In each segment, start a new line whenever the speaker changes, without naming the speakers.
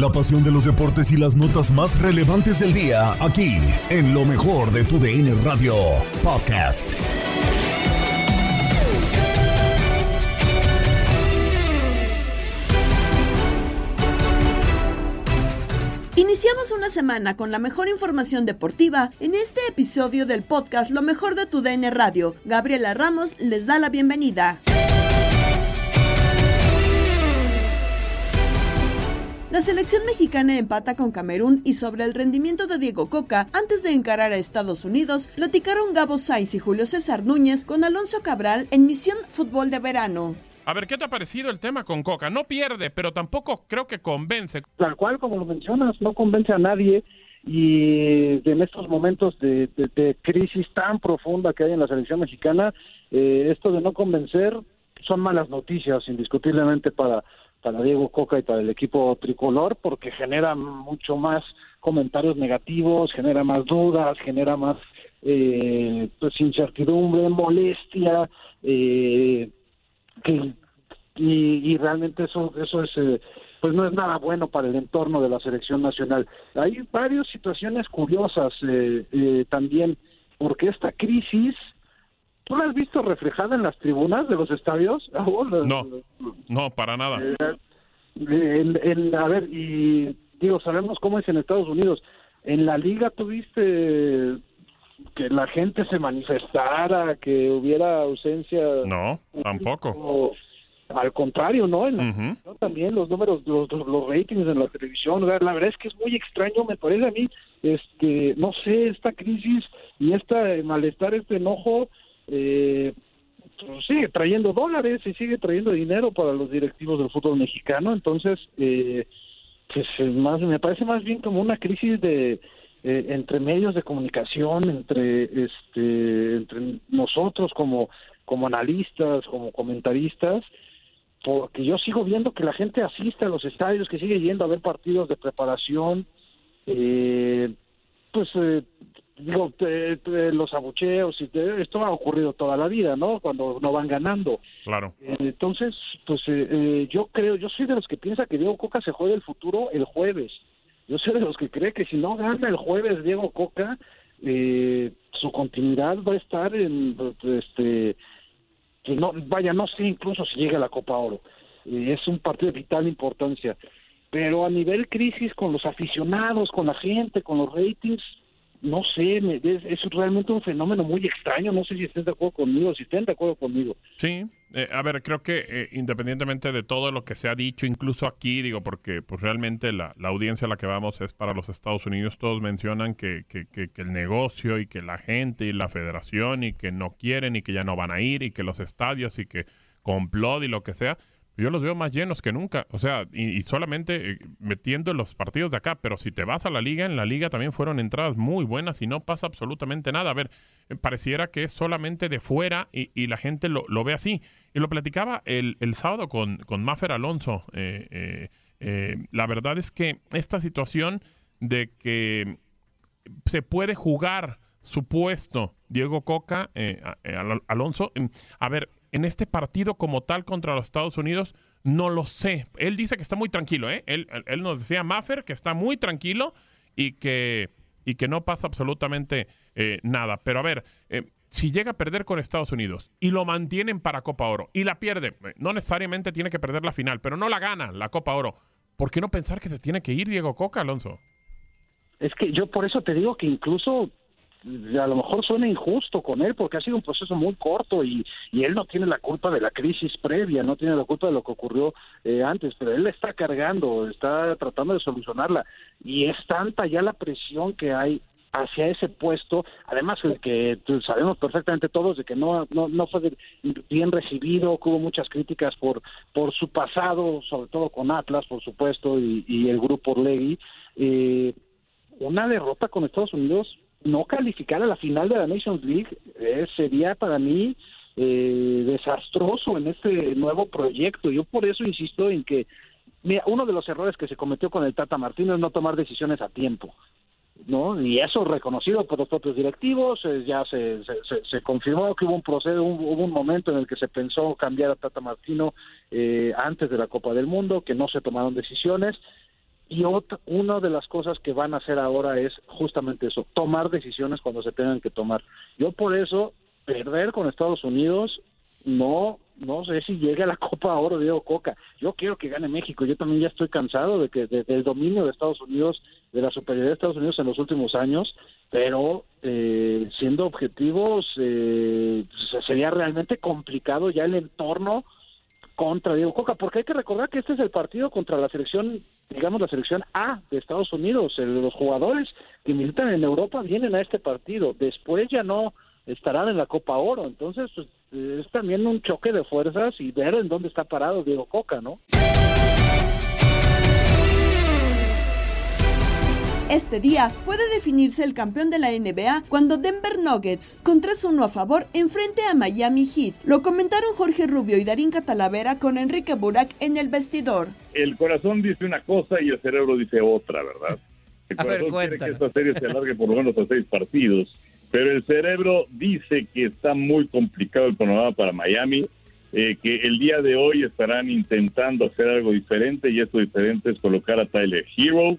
La pasión de los deportes y las notas más relevantes del día, aquí, en lo mejor de tu DN Radio Podcast.
Iniciamos una semana con la mejor información deportiva en este episodio del podcast Lo mejor de tu DN Radio. Gabriela Ramos les da la bienvenida. La selección mexicana empata con Camerún y sobre el rendimiento de Diego Coca antes de encarar a Estados Unidos, platicaron Gabo Sainz y Julio César Núñez con Alonso Cabral en Misión Fútbol de Verano.
A ver, ¿qué te ha parecido el tema con Coca? No pierde, pero tampoco creo que convence.
Tal cual, como lo mencionas, no convence a nadie y en estos momentos de, de- de crisis tan profunda que hay en la selección mexicana, eh, esto de no convencer son malas noticias indiscutiblemente para, para Diego Coca y para el equipo tricolor porque genera mucho más comentarios negativos, genera más dudas, genera más eh, pues incertidumbre, molestia, eh, que y, realmente eso eso es eh, pues no es nada bueno para el entorno de la selección nacional. Hay varias situaciones curiosas eh, eh, también porque esta crisis tú la has visto reflejada en las tribunas de los estadios Raúl?
No, no, para nada.
Eh, en- en- a ver, y digo, sabemos cómo es en Estados Unidos. En la liga tuviste que la gente se manifestara, que hubiera ausencia.
No, tampoco.
O, al contrario, ¿no? En la-. También los números, los, ratings en la televisión, la la verdad es que es muy extraño, me parece a mí, este, no sé, esta crisis y este malestar, este enojo, eh, pues, sigue trayendo dólares y sigue trayendo dinero para los directivos del fútbol mexicano, entonces, eh, pues más, me parece más bien como una crisis de eh, entre medios de comunicación, entre este, entre nosotros como como analistas, como comentaristas, porque yo sigo viendo que la gente asiste a los estadios, que sigue yendo a ver partidos de preparación, eh, pues eh, digo, te- te- los abucheos y te- esto ha ocurrido toda la vida, ¿no? Cuando no van ganando.
Claro.
Eh, Entonces, pues eh, eh, yo creo, yo soy de los que piensa que Diego Coca se juega el futuro el jueves. Yo soy de los que cree que si no gana el jueves Diego Coca, eh, su continuidad va a estar en, este, pues no, vaya, no sé incluso si llega a la Copa Oro. Es un partido de vital importancia. pero a nivel crisis con los aficionados, con la gente, con los ratings, no sé, es, realmente un fenómeno muy extraño. No sé si estén de acuerdo conmigo, si estén de acuerdo conmigo.
Sí, eh, a ver, creo que eh, independientemente de todo lo que se ha dicho, incluso aquí, digo, porque pues realmente la, audiencia a la que vamos es para los Estados Unidos, todos mencionan que, que, que, el negocio y que la gente y la federación y que no quieren y que ya no van a ir y que los estadios y que complot y lo que sea yo los veo más llenos que nunca. O sea, y, solamente eh, metiendo los partidos de acá. Pero si te vas a la liga, en la liga también fueron entradas muy buenas y no pasa absolutamente nada. A ver, eh, pareciera que es solamente de fuera y, la gente lo, ve así. Y lo platicaba el, sábado con, con Maffer Alonso. Eh, la verdad es que esta situación de que se puede jugar su puesto Diego Coca, Alonso, a ver, en este partido como tal contra los Estados Unidos, no lo sé. Él dice que está muy tranquilo, ¿eh? Él, nos decía, Maffer, que está muy tranquilo y que, y que no pasa absolutamente eh, nada. Pero a ver, eh, si llega a perder con Estados Unidos y lo mantienen para Copa Oro y la pierde, eh, no necesariamente tiene que perder la final, pero no la gana la Copa Oro, ¿por qué no pensar que se tiene que ir Diego Coca, Alonso?
Es que yo por eso te digo que incluso a lo mejor suena injusto con él porque ha sido un proceso muy corto y, y él no tiene la culpa de la crisis previa, no tiene la culpa de lo que ocurrió eh, antes, pero él está cargando, está tratando de solucionarla y es tanta ya la presión que hay hacia ese puesto, además el que sabemos perfectamente todos de que no, no, no fue bien recibido, que hubo muchas críticas por, por su pasado, sobre todo con Atlas, por supuesto, y, el grupo Orlegui, eh, una derrota con Estados Unidos no calificar a la final de la Nations League eh, sería para mí eh, desastroso en este nuevo proyecto. Yo por eso insisto en que mira, uno de los errores que se cometió con el Tata Martino es no tomar decisiones a tiempo. ¿no? Y eso reconocido por los propios directivos, eh, ya se, se, se, confirmó que hubo un proceso, hubo un momento en el que se pensó cambiar a Tata Martino antes de la Copa del Mundo, que no se tomaron decisiones, y otra, una de las cosas que van a hacer ahora es justamente eso, tomar decisiones cuando se tengan que tomar. Yo por eso, perder con Estados Unidos, no, no sé si llegue a la Copa Oro Diego Coca. Yo quiero que gane México. Yo también ya estoy cansado de que del dominio de Estados Unidos, de la superioridad de Estados Unidos en los últimos años, pero eh, siendo objetivos, eh, sería realmente complicado ya el entorno contra Diego Coca, porque hay que recordar que este es el partido contra la selección, digamos la selección A de Estados Unidos, los jugadores que militan en Europa vienen a este partido, después ya no estarán en la Copa Oro, entonces pues, es también un choque de fuerzas y ver en dónde está parado Diego Coca, ¿no?
Este día puede definirse el campeón de la NBA cuando Denver Nuggets, con 3-1 a favor, enfrente a Miami Heat. Lo comentaron Jorge Rubio y Darín Catalavera con Enrique Burak en el vestidor.
El corazón dice una cosa y el cerebro dice otra, ¿verdad? El corazón quiere que esta serie se alargue por lo menos a seis partidos, pero el cerebro dice que está muy complicado el panorama para Miami. Eh, que el día de hoy estarán intentando hacer algo diferente y eso diferente es colocar a Tyler Hero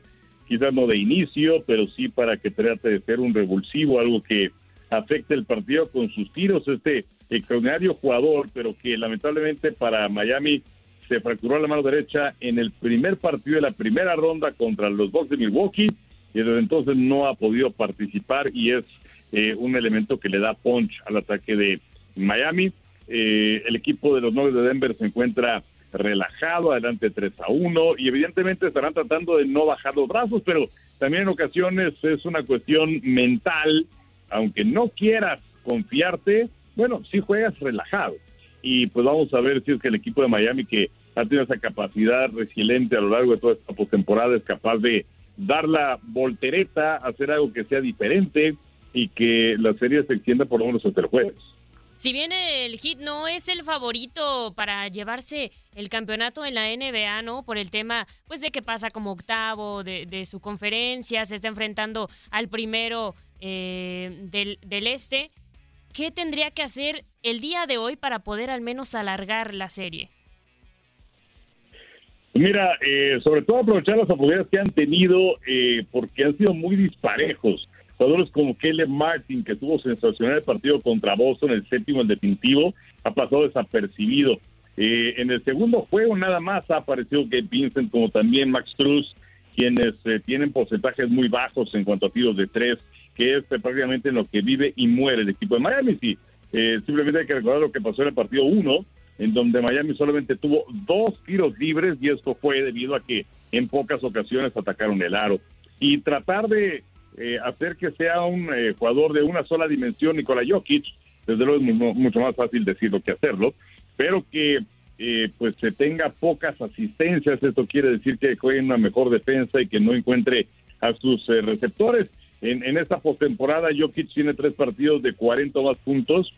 quizás no de inicio, pero sí para que trate de ser un revulsivo, algo que afecte el partido con sus tiros. Este extraordinario jugador, pero que lamentablemente para Miami se fracturó la mano derecha en el primer partido de la primera ronda contra los Bucks de Milwaukee y desde entonces no ha podido participar y es eh, un elemento que le da punch al ataque de Miami. Eh, el equipo de los Nuggets de Denver se encuentra relajado, adelante 3 a 1, y evidentemente estarán tratando de no bajar los brazos, pero también en ocasiones es una cuestión mental, aunque no quieras confiarte, bueno, si juegas relajado. Y pues vamos a ver si es que el equipo de Miami, que ha tenido esa capacidad resiliente a lo largo de toda esta postemporada, es capaz de dar la voltereta, hacer algo que sea diferente y que la serie se extienda por lo menos hasta el jueves.
Si bien el Hit no es el favorito para llevarse el campeonato en la NBA, ¿no? Por el tema, pues, de que pasa como octavo de, su conferencia, se está enfrentando al primero eh, del, del este. ¿Qué tendría que hacer el día de hoy para poder al menos alargar la serie?
Mira, eh, sobre todo aprovechar las oportunidades que han tenido eh, porque han sido muy disparejos. Jugadores como Kelly Martin, que tuvo sensacional el partido contra Boston, el séptimo, el definitivo, ha pasado desapercibido. Eh, en el segundo juego nada más ha aparecido Gabe Vincent como también Max Cruz, quienes eh, tienen porcentajes muy bajos en cuanto a tiros de tres, que es prácticamente en lo que vive y muere el equipo de Miami. Sí, simplemente hay que recordar lo que pasó en el partido 1, en donde Miami solamente tuvo dos tiros libres y esto fue debido a que en pocas ocasiones atacaron el aro. Y tratar de eh, hacer que sea un eh, jugador de una sola dimensión, Nikola Jokic, desde luego es mucho más fácil decirlo que hacerlo, pero que eh, pues se tenga pocas asistencias, esto quiere decir que juegue una mejor defensa y que no encuentre a sus receptores. En, en esta postemporada, Jokic tiene tres partidos de 40 más puntos,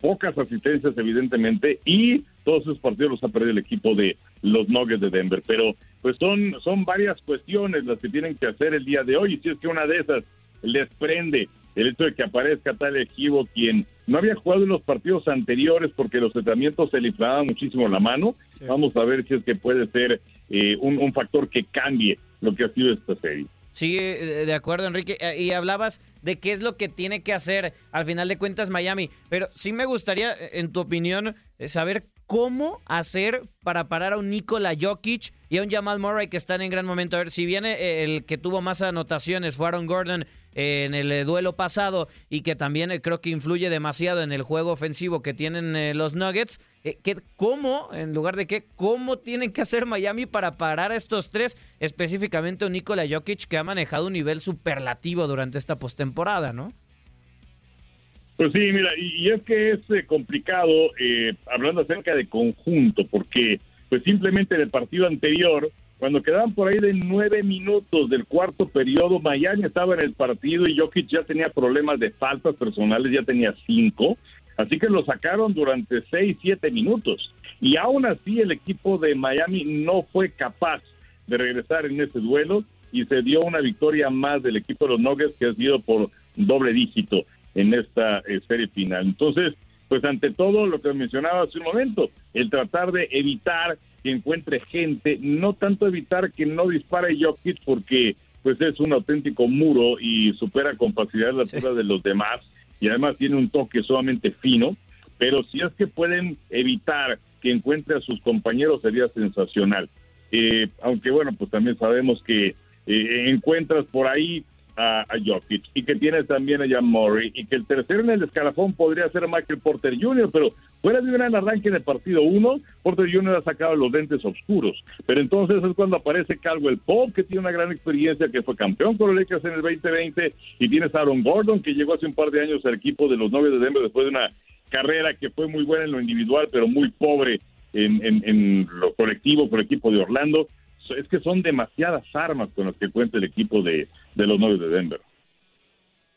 pocas asistencias evidentemente y todos esos partidos los ha perdido el equipo de los Nuggets de Denver, pero pues son son varias cuestiones las que tienen que hacer el día de hoy y si es que una de esas les prende el hecho de que aparezca tal equipo quien no había jugado en los partidos anteriores porque los tratamientos se le inflamaban muchísimo la mano. Vamos a ver si es que puede ser eh, un, un factor que cambie lo que ha sido esta serie.
Sí, eh, de acuerdo, Enrique. Eh, y hablabas de qué es lo que tiene que hacer al final de cuentas Miami. Pero sí me gustaría, eh, en tu opinión, saber cómo hacer para parar a un Nikola Jokic y a un Jamal Murray que están en gran momento. A ver, si viene eh, el que tuvo más anotaciones fue Aaron Gordon eh, en el eh, duelo pasado y que también creo que influye demasiado en el juego ofensivo que tienen los Nuggets, ¿cómo, en lugar de qué, cómo tienen que hacer Miami para parar a estos tres, específicamente a un Nikola Jokic que ha manejado un nivel superlativo durante esta postemporada, ¿no?
Pues sí, mira, y, es que es eh, complicado eh, hablando acerca de conjunto, porque pues simplemente en el partido anterior, cuando quedaban por ahí de nueve minutos del cuarto periodo, Miami estaba en el partido y Jokic ya tenía problemas de faltas personales, ya tenía cinco, así que lo sacaron durante seis, siete minutos. Y aún así el equipo de Miami no fue capaz de regresar en ese duelo y se dio una victoria más del equipo de los Nuggets que ha sido por doble dígito en esta eh, serie final. Entonces, pues ante todo lo que mencionaba hace un momento, el tratar de evitar que encuentre gente, no tanto evitar que no dispare Jokic porque pues es un auténtico muro y supera con facilidad la altura de los demás y además tiene un toque sumamente fino, pero si es que pueden evitar que encuentre a sus compañeros sería sensacional. Eh, aunque bueno, pues también sabemos que eh, encuentras por ahí a, Jokic y que tiene también a Jan Murray y que el tercero en el escalafón podría ser Michael Porter Jr., pero fuera de un gran arranque en el partido 1, Porter Jr. ha sacado los lentes oscuros, pero entonces es cuando aparece Caldwell Pope, que tiene una gran experiencia, que fue campeón con los Lakers en el 2020, y tienes a Aaron Gordon, que llegó hace un par de años al equipo de los novios de Denver después de una carrera que fue muy buena en lo individual, pero muy pobre en, en lo colectivo el equipo de Orlando es que son demasiadas armas con las que cuenta el equipo de, los Nuggets de Denver.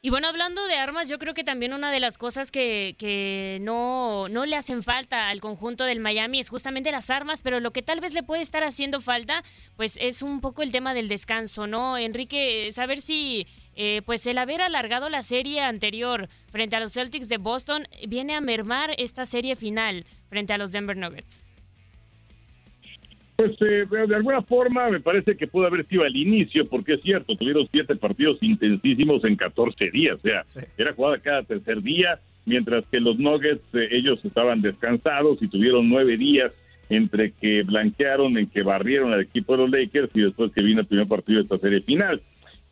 Y bueno, hablando de armas, yo creo que también una de las cosas que, que no, no, le hacen falta al conjunto del Miami es justamente las armas, pero lo que tal vez le puede estar haciendo falta, pues es un poco el tema del descanso, ¿no? Enrique, saber si eh, pues el haber alargado la serie anterior frente a los Celtics de Boston viene a mermar esta serie final frente a los Denver Nuggets.
Pues eh, de alguna forma me parece que pudo haber sido al inicio, porque es cierto, tuvieron siete partidos intensísimos en 14 días, o sea, era jugada cada tercer día, mientras que los Nuggets, eh, ellos estaban descansados y tuvieron nueve días entre que blanquearon, en que barrieron al equipo de los Lakers y después que vino el primer partido de esta serie final.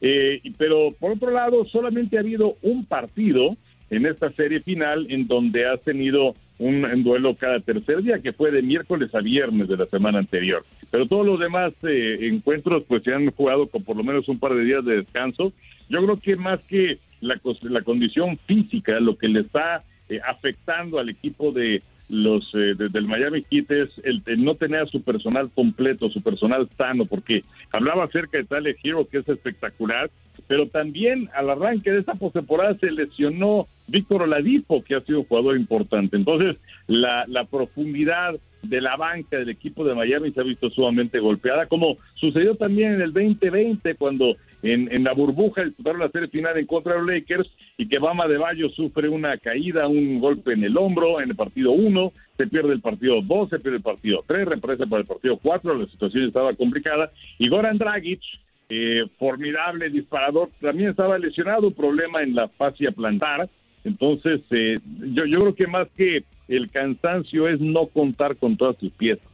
Eh, pero por otro lado, solamente ha habido un partido en esta serie final en donde ha tenido un, duelo cada tercer día, que fue de miércoles a viernes de la semana anterior. Pero todos los demás eh, encuentros pues se han jugado con por lo menos un par de días de descanso. Yo creo que más que la, la condición física, lo que le está eh, afectando al equipo de los eh, del Miami Heat es el, no tener su personal completo, su personal sano, porque hablaba acerca de Tyler Hero, que es espectacular, pero también al arranque de esta postemporada se lesionó Víctor Oladipo, que ha sido jugador importante. Entonces, la, la profundidad de la banca del equipo de Miami se ha visto sumamente golpeada, como sucedió también en el 2020 cuando en, la burbuja disputaron la serie final en contra de los Lakers y que Bama de Bayo sufre una caída, un golpe en el hombro en el partido 1, se pierde el partido 2, se pierde el partido 3, represa para el partido 4, la situación estaba complicada y Goran Dragic eh, formidable disparador, también estaba lesionado, problema en la fascia plantar, entonces eh, yo, yo creo que más que el cansancio es no contar con todas tus piezas.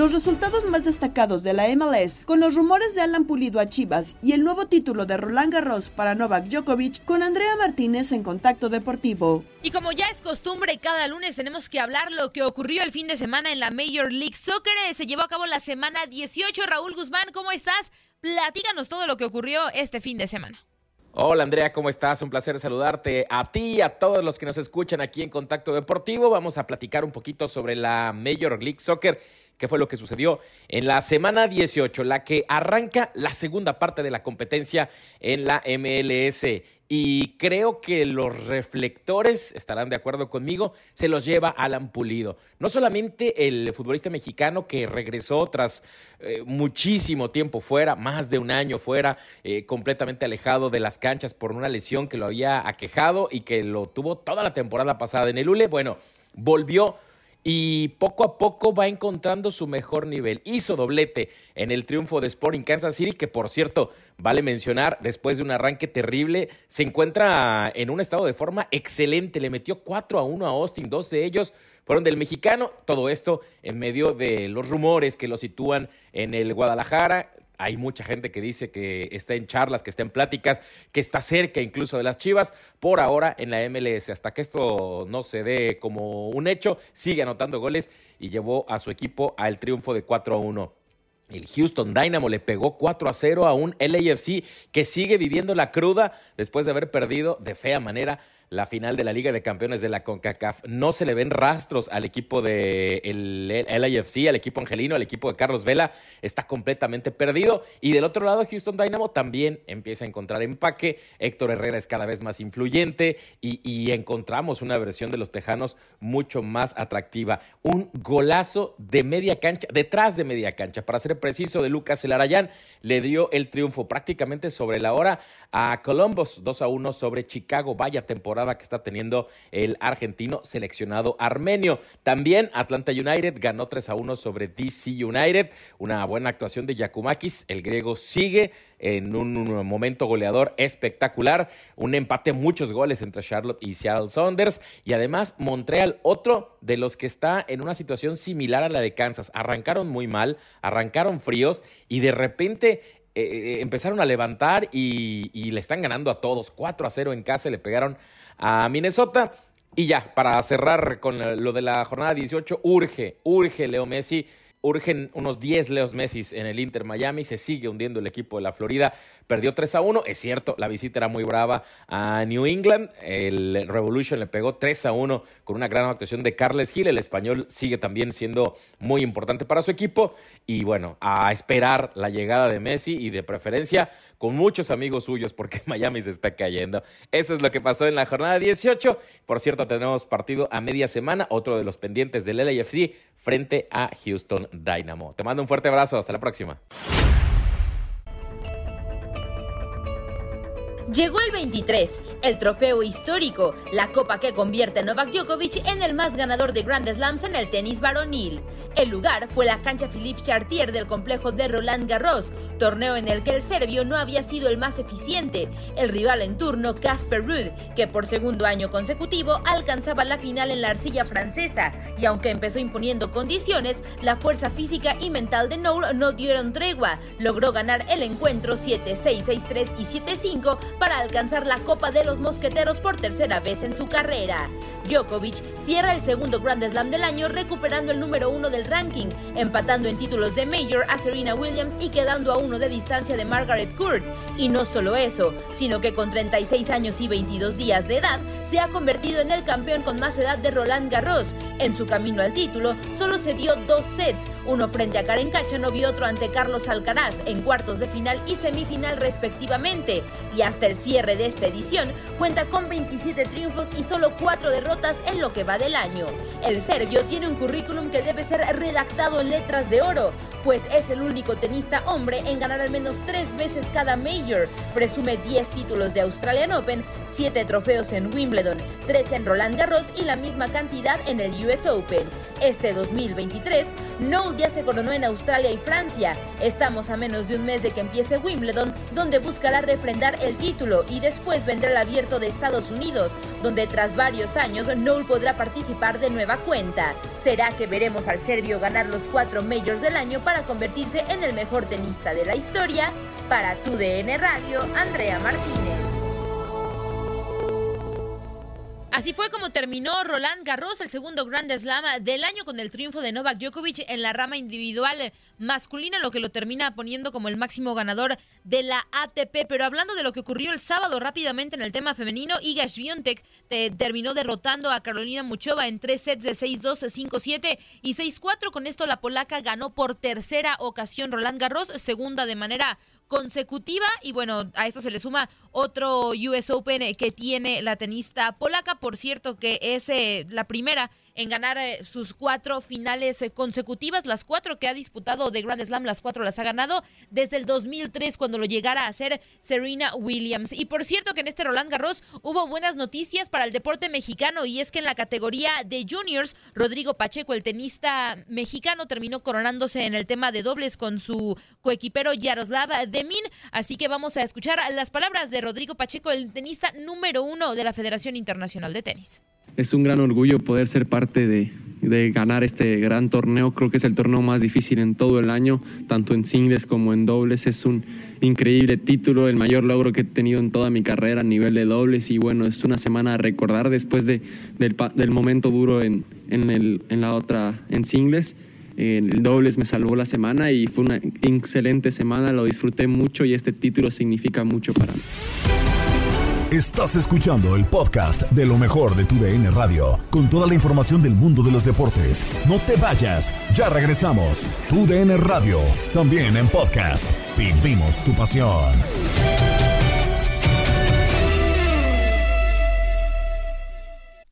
Los resultados más destacados de la MLS, con los rumores de Alan Pulido a Chivas y el nuevo título de Roland Garros para Novak Djokovic, con Andrea Martínez en Contacto Deportivo.
Y como ya es costumbre, cada lunes tenemos que hablar lo que ocurrió el fin de semana en la Major League Soccer. Se llevó a cabo la semana 18. Raúl Guzmán, ¿cómo estás? Platícanos todo lo que ocurrió este fin de semana.
Hola Andrea, ¿cómo estás? Un placer saludarte a ti y a todos los que nos escuchan aquí en Contacto Deportivo. Vamos a platicar un poquito sobre la Major League Soccer qué fue lo que sucedió en la semana 18, la que arranca la segunda parte de la competencia en la MLS. Y creo que los reflectores, estarán de acuerdo conmigo, se los lleva Alan Pulido. No solamente el futbolista mexicano que regresó tras eh, muchísimo tiempo fuera, más de un año fuera, eh, completamente alejado de las canchas por una lesión que lo había aquejado y que lo tuvo toda la temporada pasada en el ULE. Bueno, volvió y poco a poco va encontrando su mejor nivel. Hizo doblete en el triunfo de Sporting Kansas City, que por cierto, vale mencionar, después de un arranque terrible, se encuentra en un estado de forma excelente. Le metió 4 a 1 a Austin, dos de ellos fueron del mexicano. Todo esto en medio de los rumores que lo sitúan en el Guadalajara. Hay mucha gente que dice que está en charlas, que está en pláticas, que está cerca incluso de las Chivas. Por ahora en la MLS, hasta que esto no se dé como un hecho, sigue anotando goles y llevó a su equipo al triunfo de 4 a 1. El Houston Dynamo le pegó 4 a 0 a un LAFC que sigue viviendo la cruda después de haber perdido de fea manera la final de la Liga de Campeones de la CONCACAF. No se le ven rastros al equipo de el LAFC, al equipo angelino, al equipo de Carlos Vela. Está completamente perdido. Y del otro lado, Houston Dynamo también empieza a encontrar empaque. Héctor Herrera es cada vez más influyente y, encontramos una versión de los Tejanos mucho más atractiva. Un golazo de media cancha, detrás de media cancha, para ser preciso, de Lucas Elarayán, le dio el triunfo prácticamente sobre la hora a Columbus, 2 a 1 sobre Chicago. Vaya temporada que está teniendo el argentino seleccionado armenio. También Atlanta United ganó 3 a 1 sobre DC United. Una buena actuación de Yakumakis. El griego sigue en un momento goleador espectacular. Un empate, muchos goles entre Charlotte y Seattle Saunders. Y además Montreal, otro de los que está en una situación similar a la de Kansas. Arrancaron muy mal, arrancaron fríos y de repente eh, eh, empezaron a levantar y, y, le están ganando a todos. 4 a 0 en casa, le pegaron a Minnesota. Y ya, para cerrar con lo de la jornada 18, urge, urge Leo Messi urgen unos 10 Leos Messi en el Inter Miami, se sigue hundiendo el equipo de la Florida, perdió 3 a 1, es cierto, la visita era muy brava a New England, el Revolution le pegó 3 a 1 con una gran actuación de Carles Gil, el español sigue también siendo muy importante para su equipo y bueno, a esperar la llegada de Messi y de preferencia con muchos amigos suyos porque Miami se está cayendo. Eso es lo que pasó en la jornada 18. Por cierto, tenemos partido a media semana, otro de los pendientes del LAFC frente a Houston Dynamo. Te mando un fuerte abrazo, hasta la próxima.
Llegó el 23, el trofeo histórico, la copa que convierte a Novak Djokovic en el más ganador de Grand Slams en el tenis varonil. El lugar fue la cancha Philippe Chartier del complejo de Roland Garros, torneo en el que el serbio no había sido el más eficiente. El rival en turno, Casper Ruud, que por segundo año consecutivo alcanzaba la final en la arcilla francesa, y aunque empezó imponiendo condiciones, la fuerza física y mental de Noel no dieron tregua. Logró ganar el encuentro 7-6, 6-3 y 7-5 para alcanzar la Copa de los Mosqueteros por tercera vez en su carrera. Djokovic cierra el segundo Grand Slam del año recuperando el número uno del ranking, empatando en títulos de Major a Serena Williams y quedando a uno de distancia de Margaret Court. Y no solo eso, sino que con 36 años y 22 días de edad, se ha convertido en el campeón con más edad de Roland Garros. En su camino al título, solo se dio dos sets, uno frente a Karen Khachanov y otro ante Carlos Alcaraz en cuartos de final y semifinal respectivamente. Y hasta el cierre de esta edición, cuenta con 27 triunfos y solo 4 derrotas en lo que va del año. El serbio tiene un currículum que debe ser redactado en letras de oro, pues es el único tenista hombre en ganar al menos 3 veces cada Major. Presume 10 títulos de Australian Open, 7 trofeos en Wimbledon, tres en Roland Garros y la misma cantidad en el US Open. Este 2023, Noel ya se coronó en Australia y Francia. Estamos a menos de un mes de que empiece Wimbledon, donde buscará refrendar el título y después vendrá el abierto de Estados Unidos, donde tras varios años Noel podrá participar de nueva cuenta. ¿Será que veremos al serbio ganar los cuatro majors del año para convertirse en el mejor tenista de la historia? Para tu DN Radio, Andrea Martínez. Así fue como terminó Roland Garros, el segundo Grand Slam del año con el triunfo de Novak Djokovic en la rama individual masculina, lo que lo termina poniendo como el máximo ganador de la ATP. Pero hablando de lo que ocurrió el sábado rápidamente en el tema femenino, Iga Swiatek terminó derrotando a Carolina Muchova en tres sets de 6-2, 5-7 y 6-4. Con esto la polaca ganó por tercera ocasión Roland Garros, segunda de manera consecutiva y bueno, a esto se le suma otro US Open que tiene la tenista polaca, por cierto que es eh, la primera en ganar eh, sus cuatro finales eh, consecutivas, las cuatro que ha disputado de Grand Slam, las cuatro las ha ganado desde el 2003 cuando lo llegara a hacer Serena Williams. Y por cierto que en este Roland Garros hubo buenas noticias para el deporte mexicano y es que en la categoría de juniors, Rodrigo Pacheco, el tenista mexicano, terminó coronándose en el tema de dobles con su coequipero Yaroslav Demin. Así que vamos a escuchar las palabras de Rodrigo Pacheco, el tenista número uno de la Federación Internacional de Tenis
es un gran orgullo poder ser parte de, ganar este gran torneo. Creo que es el torneo más difícil en todo el año, tanto en singles como en dobles. Es un increíble título, el mayor logro que he tenido en toda mi carrera a nivel de dobles y bueno, es una semana a recordar después de, del, momento duro en la otra, en singles. El dobles me salvó la semana y fue una excelente semana, lo disfruté mucho y este título significa mucho para mí.
Estás escuchando el podcast de lo mejor de tu DN Radio, con toda la información del mundo de los deportes. No te vayas, ya regresamos. Tu DN Radio, también en podcast. Vivimos tu pasión.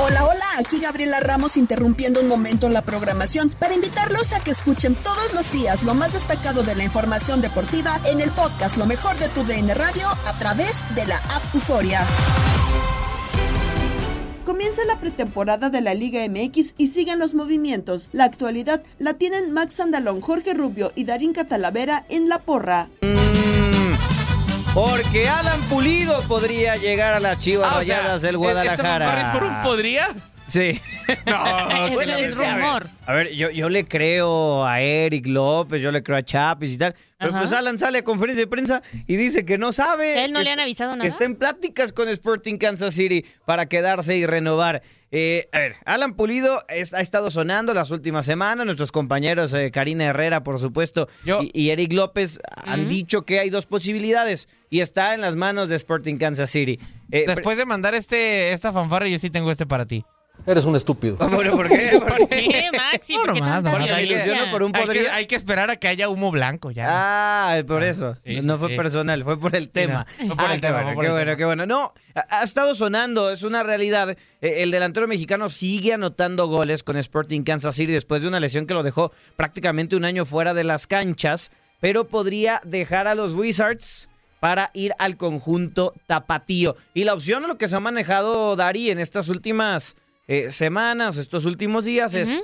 Hola, hola, aquí Gabriela Ramos interrumpiendo un momento la programación para invitarlos a que escuchen todos los días lo más destacado de la información deportiva en el podcast Lo mejor de tu DN Radio a través de la app Euforia. Comienza la pretemporada de la Liga MX y siguen los movimientos. La actualidad la tienen Max Andalón, Jorge Rubio y Darín Catalavera en la porra.
Porque Alan Pulido podría llegar a las Chivas ah, Rayadas del Guadalajara.
¿Este por un podría?
Sí.
No, Eso es rumor.
A ver, yo, yo le creo a Eric López, yo le creo a Chapis y tal. Pero pues Alan sale a conferencia de prensa y dice que no sabe.
¿Que él no le han avisado nada?
Que está en pláticas con Sporting Kansas City para quedarse y renovar. Eh, a ver, Alan Pulido ha estado sonando las últimas semanas. Nuestros compañeros eh, Karina Herrera, por supuesto, y, Eric López han dicho que hay dos posibilidades y está en las manos de Sporting Kansas City.
Eh, Después de mandar este esta fanfarra, yo sí tengo este para ti.
Eres un estúpido.
¿por qué?
¿Por qué, Maxi? ¿Por qué
nomás, por un hay, que, hay que esperar a que haya humo blanco ya.
Ah, por eso. no fue personal, fue por el tema. fue por el tema. qué bueno, qué bueno. No, ha, estado sonando, es una realidad. Eh, el delantero mexicano sigue anotando goles con Sporting Kansas City después de una lesión que lo dejó prácticamente un año fuera de las canchas, pero podría dejar a los Wizards para ir al conjunto tapatío. Y la opción a lo que se ha manejado Dari en estas últimas eh, semanas, estos últimos días, es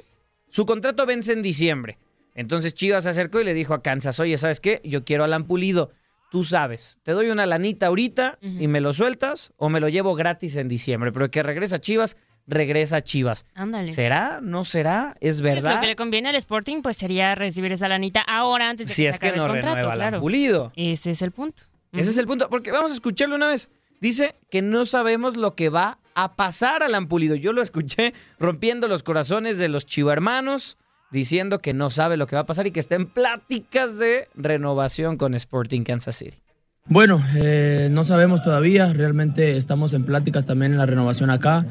su contrato vence en diciembre. Entonces Chivas se acercó y le dijo a Kansas, oye, ¿sabes qué? Yo quiero a Alan Pulido. Tú sabes, te doy una lanita ahorita y me lo sueltas o me lo llevo gratis en diciembre. Pero que regresa a Chivas, regresa a Chivas.
Ándale.
¿Será? ¿No será? ¿Es verdad?
Pues lo que le conviene al Sporting pues sería recibir esa lanita ahora antes de que
si
se
es que no
el contrato,
renueva
claro.
Pulido.
Ese es el punto.
Ese es el punto, porque vamos a escucharlo una vez. Dice que no sabemos lo que va a pasar al Ampulido. Yo lo escuché rompiendo los corazones de los chivarmanos, diciendo que no sabe lo que va a pasar y que está en pláticas de renovación con Sporting Kansas City.
Bueno, eh, no sabemos todavía, realmente estamos en pláticas también en la renovación acá.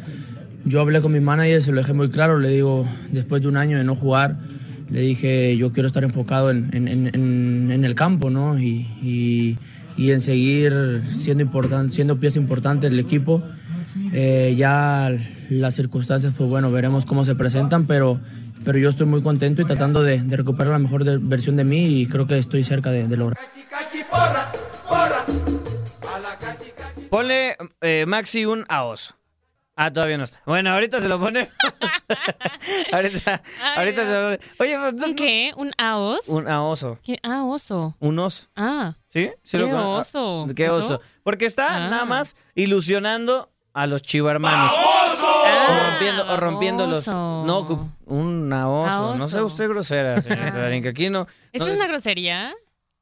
Yo hablé con mi manager, se lo dejé muy claro, le digo, después de un año de no jugar, le dije, yo quiero estar enfocado en, el campo, ¿no? Y, en seguir siendo, importante, siendo pieza importante del equipo. Eh, ya las circunstancias, pues bueno, veremos cómo se presentan, pero, pero yo estoy muy contento y tratando de, recuperar la mejor versión de mí y creo que estoy cerca de, de lograr.
Ponle eh, Maxi un AOS. Ah, todavía no está. Bueno, ahorita se lo pone. ahorita, ahorita se lo pone.
Oye, ¿Un qué? ¿Un aos?
Un aoso.
¿Qué? Ah, oso.
Un oso.
Ah.
¿Sí?
¿Qué oso?
¿Qué oso? Porque está
Ah.
nada más ilusionando a los chivarmanos.
Ah,
O rompiendo, o rompiendo los. No, cu- un aoso. No sea usted grosera, señorita Darín, que aquí no.
¿Esto
no
es una grosería?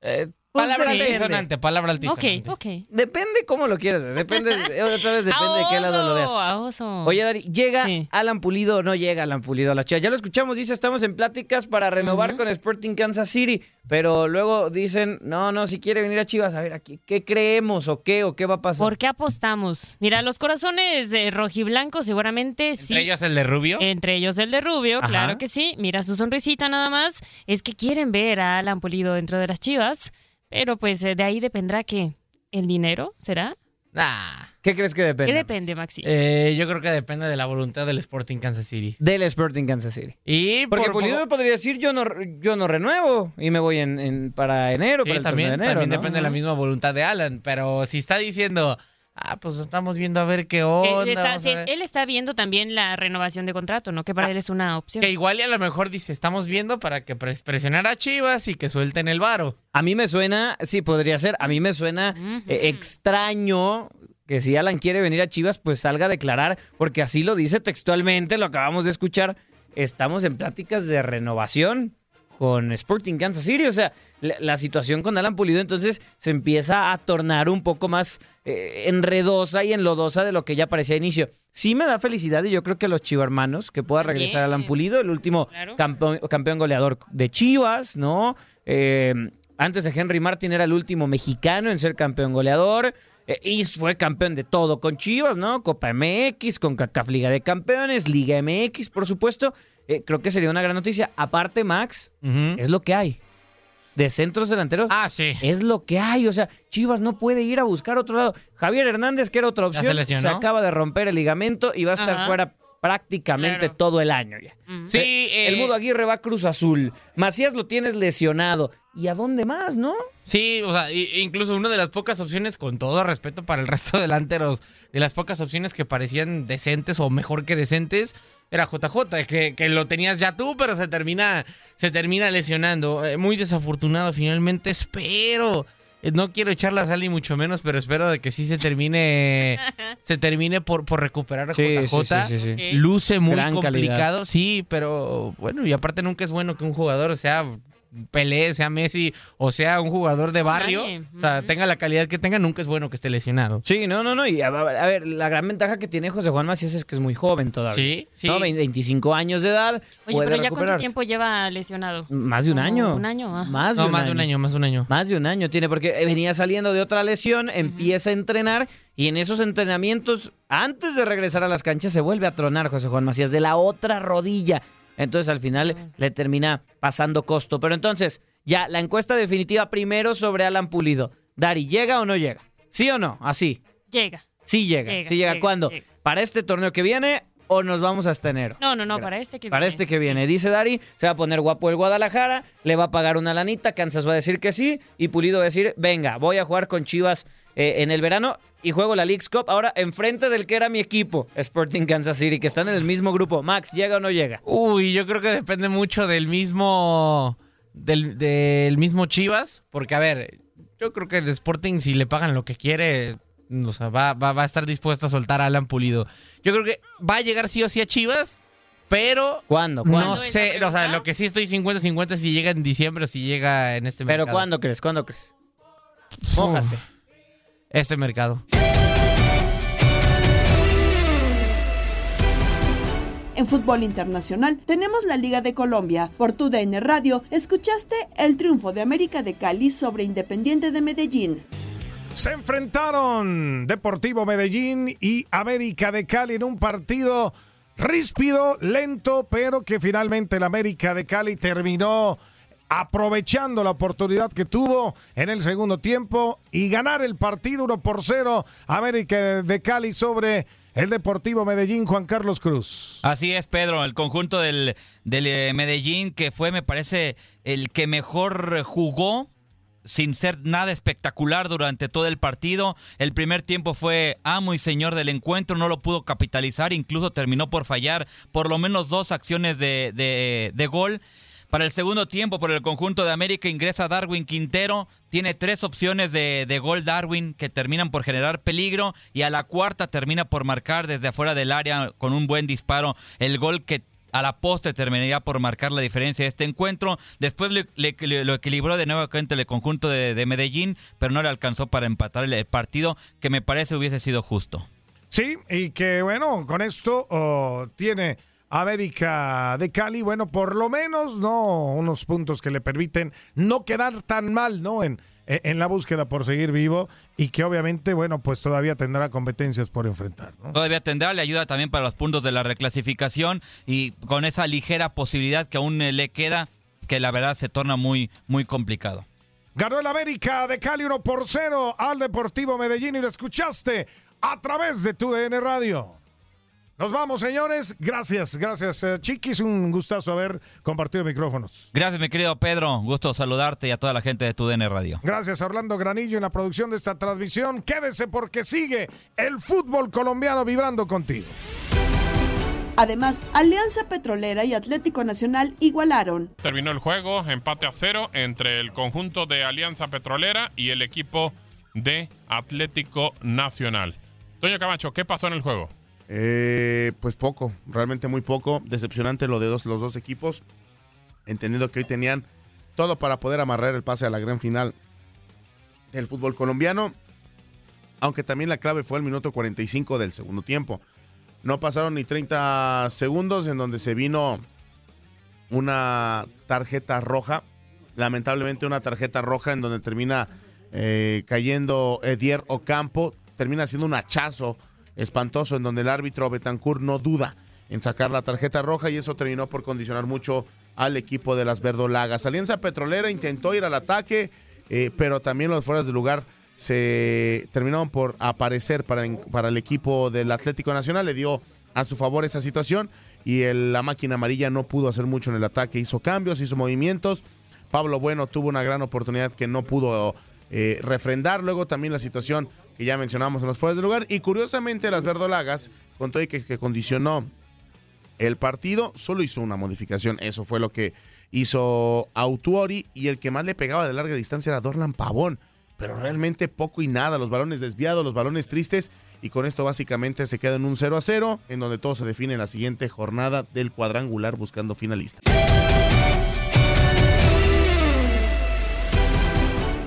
eh,
Palabra
depende.
altisonante, palabra altisonante.
Ok, ok.
Depende cómo lo quieras ver. Depende, otra vez depende de qué lado lo veas. Oye, Dari, ¿llega Alan Pulido o no llega Alan Pulido a las Chivas? Ya lo escuchamos, dice, estamos en pláticas para renovar con Sporting Kansas City, pero luego dicen, no, no, si quiere venir a Chivas, a ver, aquí, ¿qué creemos o qué o qué va a pasar?
¿Por qué apostamos? Mira, los corazones de rojiblancos seguramente sí.
¿Entre ellos el de Rubio?
Entre ellos el de Rubio,
Ajá.
claro que sí. Mira su sonrisita nada más. Es que quieren ver a Alan Pulido dentro de las chivas. Pero pues eh, de ahí dependerá que el dinero, ¿será?
Nah.
¿Qué crees que depende?
¿Qué depende, Maxi?
Eh, yo creo que depende de la voluntad del Sporting Kansas City.
Del Sporting Kansas City.
Y
Porque
por-
Pulido podría decir, yo no, yo no renuevo y me voy en, en- para enero,
Sí,
para el
también,
de enero,
también
¿no?
depende de la misma voluntad de Alan. Pero si está diciendo, ah, pues estamos viendo a ver qué onda.
él, está,
vamos a
sí,
ver".
él está viendo también la renovación de contrato, ¿no? Que para él es una opción.
Que igual y a lo mejor dice, estamos viendo para que pres- presionar a Chivas y que suelten el varo.
A mí me suena, sí, podría ser, a mí me suena eh, extraño que si Alan quiere venir a Chivas, pues salga a declarar, porque así lo dice textualmente, lo acabamos de escuchar, estamos en pláticas de renovación con Sporting Kansas City, o sea, la, la situación con Alan Pulido entonces se empieza a tornar un poco más eh, enredosa y enlodosa de lo que ya parecía a inicio. Sí me da felicidad y yo creo que los chivarmanos, que pueda regresar Alan Pulido, el último campeón, campeón goleador de Chivas, ¿no? Eh, antes de Henry Martin era el último mexicano en ser campeón goleador. Eh, y fue campeón de todo con Chivas, ¿no? Copa MX, con CACAF Liga de Campeones, Liga MX, por supuesto. Eh, creo que sería una gran noticia. Aparte, Max, es lo que hay. De centros delanteros.
Ah, sí.
Es lo que hay. O sea, Chivas no puede ir a buscar otro lado. Javier Hernández, que era otra opción, se acaba de romper el ligamento y va a estar
Ajá.
fuera prácticamente
Claro.
todo el año ya.
Sí,
Eh, el Mudo Aguirre va a Cruz Azul. Macías lo tienes lesionado. ¿Y a dónde más, no?
Sí, o sea, incluso una de las pocas opciones, con todo respeto para el resto de delanteros, de las pocas opciones que parecían decentes o mejor que decentes, era JJ, que, que lo tenías ya tú, pero se termina, se termina lesionando. Eh, muy desafortunado finalmente, espero. Eh, No quiero echar la sal ni mucho menos, pero espero de que sí se termine, se termine por, por recuperar a
Sí,
JJ.
sí, sí, sí, sí.
Luce muy
Gran calidad.
complicado, sí, pero bueno, y aparte nunca es bueno que un jugador sea Pelé, sea Messi o sea un jugador de barrio,
Nadie.
o sea, tenga la calidad que tenga, nunca es bueno que esté lesionado.
Sí, no, no, no. Y a, a ver, la gran ventaja que tiene José Juan Macías es que es muy joven todavía.
Sí, sí.
¿no? Vein- 25 años de edad.
Oye,
puede
pero ya cuánto tiempo lleva lesionado?
Más de un año.
Un año, ajá.
Más de
No,
un
más
año.
de un año, más de un año.
Más de un año tiene, porque venía saliendo de otra lesión, empieza a entrenar y en esos entrenamientos, antes de regresar a las canchas, se vuelve a tronar José Juan Macías de la otra rodilla. Entonces al final le termina pasando costo. Pero entonces, ya la encuesta definitiva primero sobre Alan Pulido. Dari, ¿llega o no llega? ¿Sí o no? Así.
Llega.
Sí llega.
Llega,
sí llega.
llega,
¿Cuándo?
llega.
¿Para este torneo que viene o nos vamos hasta enero?
No, no, no, para este que
Para
viene.
este que viene, dice Dari, se va a poner guapo el Guadalajara, le va a pagar una lanita, Kansas va a decir que sí, y Pulido va a decir, venga, voy a jugar con Chivas eh, en el verano y juego la League's Cup ahora enfrente del que era mi equipo, Sporting Kansas City, que están en el mismo grupo. Max, ¿llega o no llega?
Uy, yo creo que depende mucho del mismo del, del mismo Chivas, porque a ver, yo creo que el Sporting si le pagan lo que quiere, o sea, va, va, va a estar dispuesto a soltar a Alan Pulido. Yo creo que va a llegar sí o sí a Chivas, pero
¿Cuándo? ¿Cuándo?
no sé, o sea, lo que sí estoy 50-50 si llega en diciembre o si llega en este
Pero
mercado.
¿cuándo crees? ¿Cuándo crees? Mójate.
Este mercado.
En fútbol internacional tenemos la Liga de Colombia. Por tu DN Radio, escuchaste el triunfo de América de Cali sobre Independiente de Medellín.
Se enfrentaron Deportivo Medellín y América de Cali en un partido ríspido, lento, pero que finalmente el América de Cali terminó aprovechando la oportunidad que tuvo en el segundo tiempo y ganar el partido 1 por 0 América de Cali sobre el Deportivo Medellín, Juan Carlos Cruz.
Así es, Pedro, el conjunto del, del eh, Medellín que fue, me parece, el que mejor jugó sin ser nada espectacular durante todo el partido. El primer tiempo fue amo y señor del encuentro, no lo pudo capitalizar, incluso terminó por fallar por lo menos dos acciones de, de, gol. Para el segundo tiempo, por el conjunto de América, ingresa Darwin Quintero. Tiene tres opciones de, de, gol Darwin que terminan por generar peligro. Y a la cuarta termina por marcar desde afuera del área con un buen disparo el gol que a la poste terminaría por marcar la diferencia de este encuentro. Después lo equilibró de nuevo el conjunto de, Medellín, pero no le alcanzó para empatar el, partido, que me parece hubiese sido justo.
Sí, y que bueno, con esto oh, tiene América de Cali, bueno, por lo menos, ¿no? Unos puntos que le permiten no quedar tan mal, ¿no? En, en la búsqueda por seguir vivo y que obviamente, bueno, pues todavía tendrá competencias por enfrentar.
Todavía tendrá, le ayuda también para los puntos de la reclasificación y con esa ligera posibilidad que aún le queda, que la verdad se torna muy, muy complicado.
Ganó el América de Cali 1 por 0 al Deportivo Medellín y lo escuchaste a través de tu DN Radio. Nos vamos, señores. Gracias, gracias, eh, Chiquis. Un gustazo haber compartido micrófonos.
Gracias, mi querido Pedro. Gusto saludarte y a toda la gente de tu DN Radio.
Gracias, Orlando Granillo, en la producción de esta transmisión. Quédese porque sigue el fútbol colombiano vibrando contigo.
Además, Alianza Petrolera y Atlético Nacional igualaron.
Terminó el juego, empate a cero entre el conjunto de Alianza Petrolera y el equipo de Atlético Nacional. Doña Camacho, ¿qué pasó en el juego?
Eh, pues poco, realmente muy poco. Decepcionante lo de los dos equipos. Entendiendo que hoy tenían todo para poder amarrar el pase a la gran final del fútbol colombiano. Aunque también la clave fue el minuto 45 del segundo tiempo. No pasaron ni 30 segundos en donde se vino una tarjeta roja. Lamentablemente una tarjeta roja en donde termina eh, cayendo Edier Ocampo. Termina siendo un hachazo espantoso en donde el árbitro Betancourt no duda en sacar la tarjeta roja y eso terminó por condicionar mucho al equipo de las verdolagas. Alianza Petrolera intentó ir al ataque, eh, pero también los fueras de lugar se terminaron por aparecer para, para el equipo del Atlético Nacional, le dio a su favor esa situación y la máquina amarilla no pudo hacer mucho en el ataque, hizo cambios, hizo movimientos. Pablo Bueno tuvo una gran oportunidad que no pudo eh, refrendar. Luego también la situación que ya mencionamos en los fueras de lugar. Y curiosamente, las verdolagas, con todo y que, condicionó el partido, solo hizo una modificación. Eso fue lo que hizo Autuori. Y el que más le pegaba de larga distancia era Dorlan Pavón. Pero realmente poco y nada. Los balones desviados, los balones tristes. Y con esto básicamente se queda en un 0 a 0, en donde todo se define en la siguiente jornada del cuadrangular buscando finalista.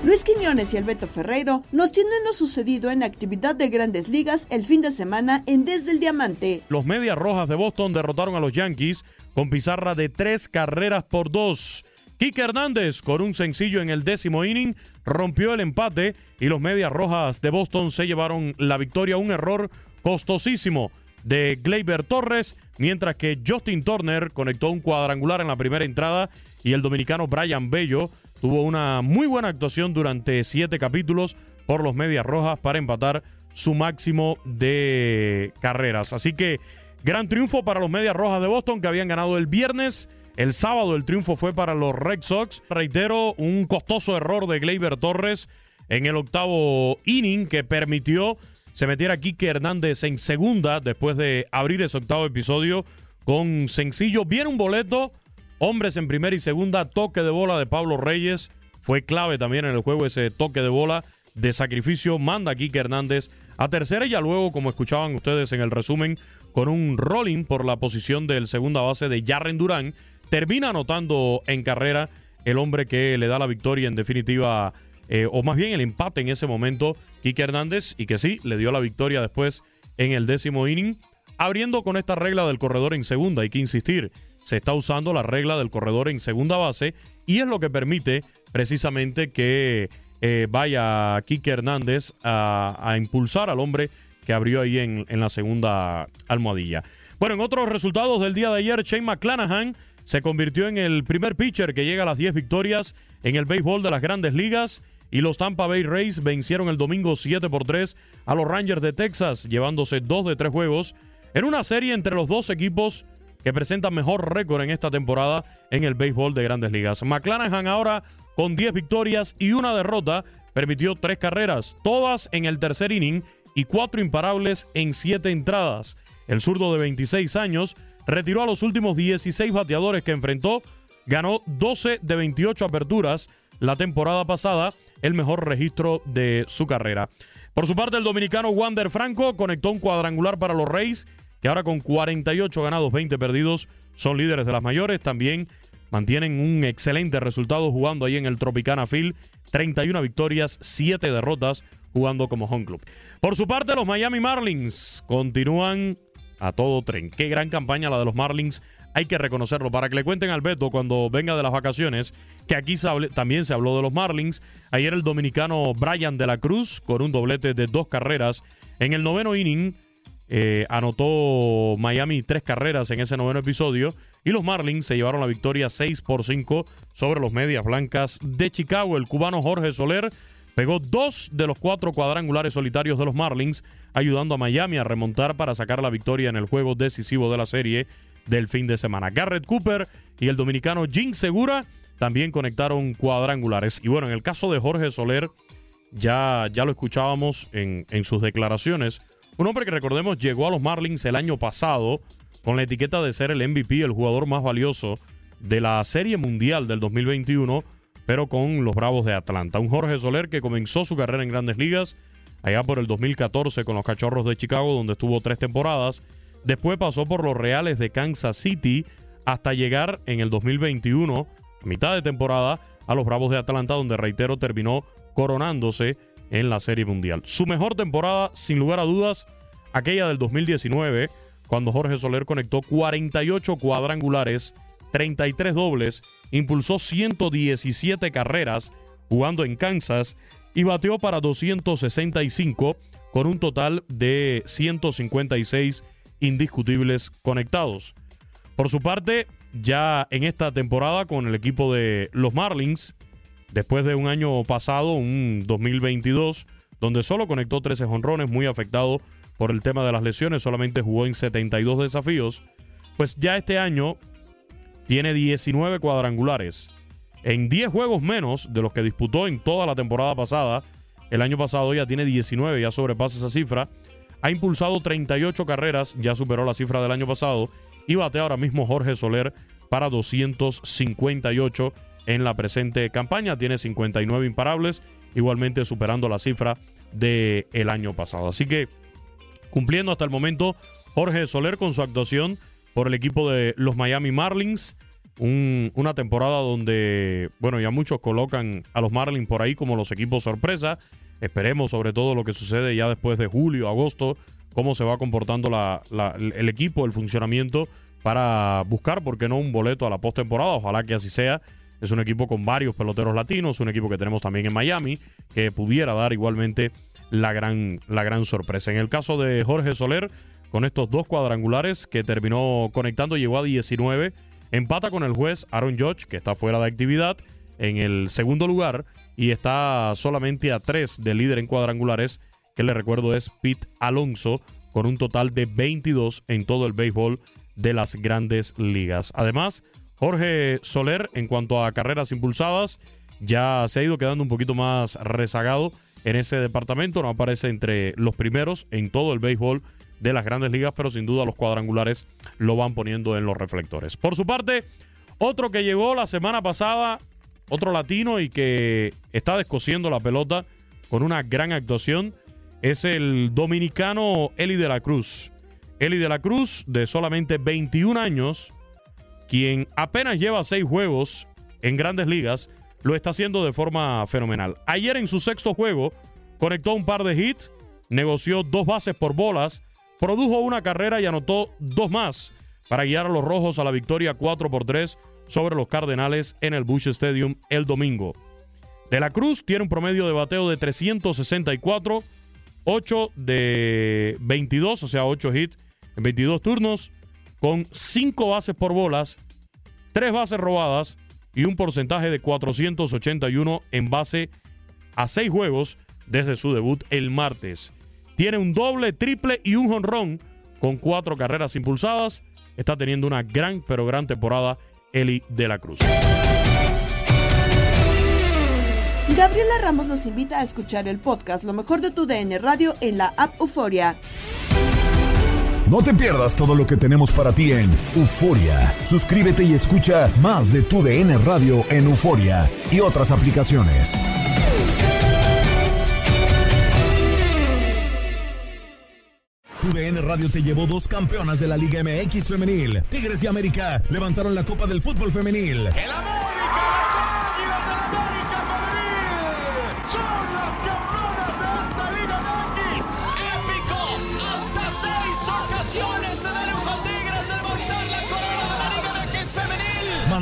Luis Quiñones y Alberto Ferreiro nos tienen lo sucedido en actividad de grandes ligas el fin de semana en Desde el Diamante.
Los Medias Rojas de Boston derrotaron a los Yankees con pizarra de tres carreras por dos. Kike Hernández, con un sencillo en el décimo inning, rompió el empate y los Medias Rojas de Boston se llevaron la victoria, un error costosísimo de Gleyber Torres, mientras que Justin Turner conectó un cuadrangular en la primera entrada y el dominicano Brian Bello tuvo una muy buena actuación durante siete capítulos por los Medias Rojas para empatar su máximo de carreras. Así que gran triunfo para los Medias Rojas de Boston que habían ganado el viernes. El sábado el triunfo fue para los Red Sox. Reitero, un costoso error de Gleyber Torres en el octavo inning que permitió se metiera Kike Hernández en segunda después de abrir ese octavo episodio con sencillo. Viene un boleto Hombres en primera y segunda, toque de bola de Pablo Reyes. Fue clave también en el juego ese toque de bola de sacrificio. Manda a Hernández a tercera y ya luego, como escuchaban ustedes en el resumen, con un rolling por la posición del segunda base de Jarren Durán, termina anotando en carrera el hombre que le da la victoria en definitiva, eh, o más bien el empate en ese momento, Kike Hernández, y que sí, le dio la victoria después en el décimo inning, abriendo con esta regla del corredor en segunda, hay que insistir, se está usando la regla del corredor en segunda base y es lo que permite precisamente que eh, vaya Kike Hernández a, impulsar al hombre que abrió ahí en, en la segunda almohadilla. Bueno, en otros resultados del día de ayer, Shane McClanahan se convirtió en el primer pitcher que llega a las 10 victorias en el béisbol de las grandes ligas y los Tampa Bay Rays vencieron el domingo 7 por 3 a los Rangers de Texas, llevándose dos de tres juegos en una serie entre los dos equipos que presentan mejor récord en esta temporada en el béisbol de grandes ligas. McClanahan ahora con 10 victorias y una derrota permitió tres carreras, todas en el tercer inning y cuatro imparables en siete entradas. El zurdo de 26 años retiró a los últimos 16 bateadores que enfrentó, ganó 12 de 28 aperturas la temporada pasada, el mejor registro de su carrera. Por su parte, el dominicano Wander Franco conectó un cuadrangular para los Reyes, que ahora con 48 ganados, 20 perdidos, son líderes de las mayores. También mantienen un excelente resultado jugando ahí en el Tropicana Field. 31 victorias, 7 derrotas jugando como home club. Por su parte, los Miami Marlins continúan a todo tren. Qué gran campaña la de los Marlins. Hay que reconocerlo. Para que le cuenten al Beto cuando venga de las vacaciones, que aquí también se habló de los Marlins. Ayer el dominicano Brian de la Cruz, con un doblete de dos carreras. En el noveno inning, eh, anotó Miami tres carreras en ese noveno episodio. Y los Marlins se llevaron la victoria 6 por 5 sobre los Medias Blancas de Chicago. El cubano Jorge Soler Pegó dos de los cuatro cuadrangulares solitarios de los Marlins, ayudando a Miami a remontar para sacar la victoria en el juego decisivo de la serie del fin de semana. Garrett Cooper y el dominicano Jim Segura también conectaron cuadrangulares. Y bueno, en el caso de Jorge Soler, ya, ya lo escuchábamos en, en sus declaraciones. Un hombre que recordemos llegó a los Marlins el año pasado con la etiqueta de ser el MVP, el jugador más valioso de la Serie Mundial del 2021 pero con los Bravos de Atlanta. Un Jorge Soler que comenzó su carrera en grandes ligas allá por el 2014 con los Cachorros de Chicago, donde estuvo tres temporadas. Después pasó por los Reales de Kansas City hasta llegar en el 2021, a mitad de temporada, a los Bravos de Atlanta, donde reitero terminó coronándose en la Serie Mundial. Su mejor temporada, sin lugar a dudas, aquella del 2019, cuando Jorge Soler conectó 48 cuadrangulares, 33 dobles impulsó 117 carreras jugando en Kansas y bateó para 265 con un total de 156 indiscutibles conectados. Por su parte, ya en esta temporada con el equipo de los Marlins, después de un año pasado, un 2022, donde solo conectó 13 jonrones, muy afectado por el tema de las lesiones, solamente jugó en 72 desafíos, pues ya este año tiene 19 cuadrangulares. En 10 juegos menos de los que disputó en toda la temporada pasada. El año pasado ya tiene 19, ya sobrepasa esa cifra. Ha impulsado 38 carreras, ya superó la cifra del año pasado. Y batea ahora mismo Jorge Soler para 258 en la presente campaña. Tiene 59 imparables, igualmente superando la cifra del el año pasado. Así que cumpliendo hasta el momento Jorge Soler con su actuación por el equipo de los Miami Marlins. una temporada donde, bueno, ya muchos colocan a los Marlins por ahí como los equipos sorpresa. Esperemos sobre todo lo que sucede ya después de julio, agosto, cómo se va comportando el equipo, el funcionamiento para buscar, ¿por qué no?, un boleto a la postemporada. Ojalá que así sea. Es un equipo con varios peloteros latinos, un equipo que tenemos también en Miami, que pudiera dar igualmente la gran, la gran sorpresa. En el caso de Jorge Soler, con estos dos cuadrangulares que terminó conectando, llegó a 19. Empata con el juez Aaron Judge, que está fuera de actividad, en el segundo lugar y está solamente a 3 del líder en cuadrangulares, que le recuerdo es Pete Alonso, con un total de 22 en todo el béisbol de las grandes ligas. Además, Jorge Soler, en cuanto a carreras impulsadas, ya se ha ido quedando un poquito más rezagado en ese departamento, no aparece entre los primeros en todo el béisbol de las grandes ligas, pero sin duda los cuadrangulares lo van poniendo en los reflectores. Por su parte, otro que llegó la semana pasada, otro latino y que está descosiendo la pelota con una gran actuación, es el dominicano Eli de la Cruz. Eli de la Cruz, de solamente 21 años, quien apenas lleva seis juegos en grandes ligas, lo está haciendo de forma fenomenal. Ayer en su sexto juego conectó un par de hits, negoció dos bases por bolas, produjo una carrera y anotó dos más para guiar a los Rojos a la victoria 4 por 3 sobre los Cardenales en el Bush Stadium el domingo. De la Cruz tiene un promedio de bateo de 364, 8 de 22, o sea, 8 hits en 22 turnos, con 5 bases por bolas, 3 bases robadas y un porcentaje de 481 en base a 6 juegos desde su debut el martes. Tiene un doble, triple y un jonrón con 4 carreras impulsadas. Está teniendo una gran, pero gran temporada Eli de la Cruz.
Gabriela Ramos nos invita a escuchar el podcast Lo mejor de tu DN Radio en la app Euforia.
No te pierdas todo lo que tenemos para ti en Euforia. Suscríbete y escucha más de tu DN Radio en Euforia y otras aplicaciones. Tu DN Radio te llevó dos campeonas de la Liga MX femenil. Tigres y América levantaron la Copa del Fútbol femenil.
¡El América!